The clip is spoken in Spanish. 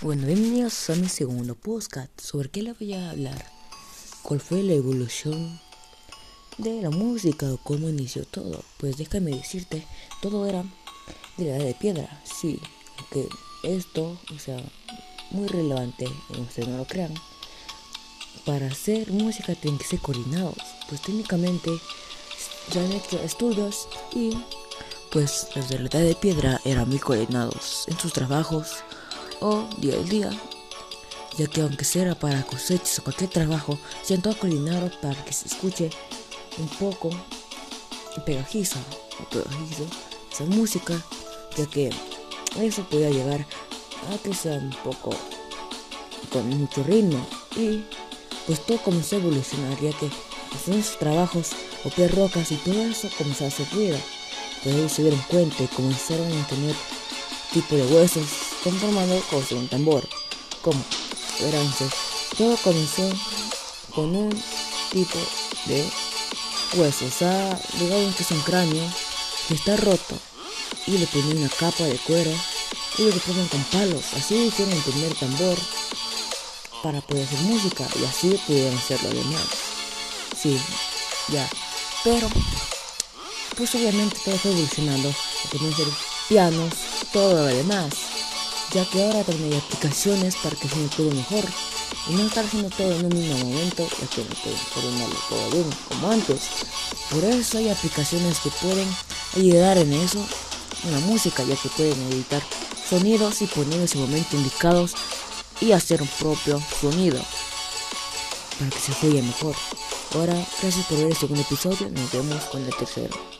Bueno, bienvenidos a mi segundo podcast. ¿Sobre qué le voy a hablar? ¿Cuál fue la evolución de la música o cómo inició todo? Pues déjame decirte, todo era de la edad de piedra, sí, aunque esto, o sea, muy relevante, ustedes no lo crean. Para hacer música tienen que ser coordinados, pues técnicamente ya han hecho estudios y pues los de la edad de piedra eran muy coordinados en sus trabajos o día a día, ya que aunque sea para cosechas o cualquier trabajo, sean todo coordinado para que se escuche un poco pegajiza o pegajizo esa música, ya que eso puede llegar a que sea un poco con mucho ritmo. Y pues todo comenzó a evolucionar ya que en esos trabajos o rocas y todo eso comenzó a hacer ruido pues ellos se dieron cuenta y comenzaron a tener tipo de huesos conformado con un tambor. Como verán, todo comenzó con un tipo de huesos. O sea, digamos que es un cráneo que está roto y le ponen una capa de cuero y lo ponen con palos. Así hicieron el primer tambor para poder hacer música y así pudieron hacer lo demás. Sí, ya. Pero, pues obviamente todo fue evolucionando. Tenían ser pianos, todo lo demás, ya que ahora también hay aplicaciones para que se todo mejor y no estar haciendo todo en un mismo momento, ya que no pueden coordinarlo todo bien como antes. Por eso hay aplicaciones que pueden ayudar en eso, en la música, ya que pueden editar sonidos y poner en momento indicados y hacer un propio sonido para que se oiga mejor. Ahora, gracias por ver el segundo episodio, nos vemos con el tercero.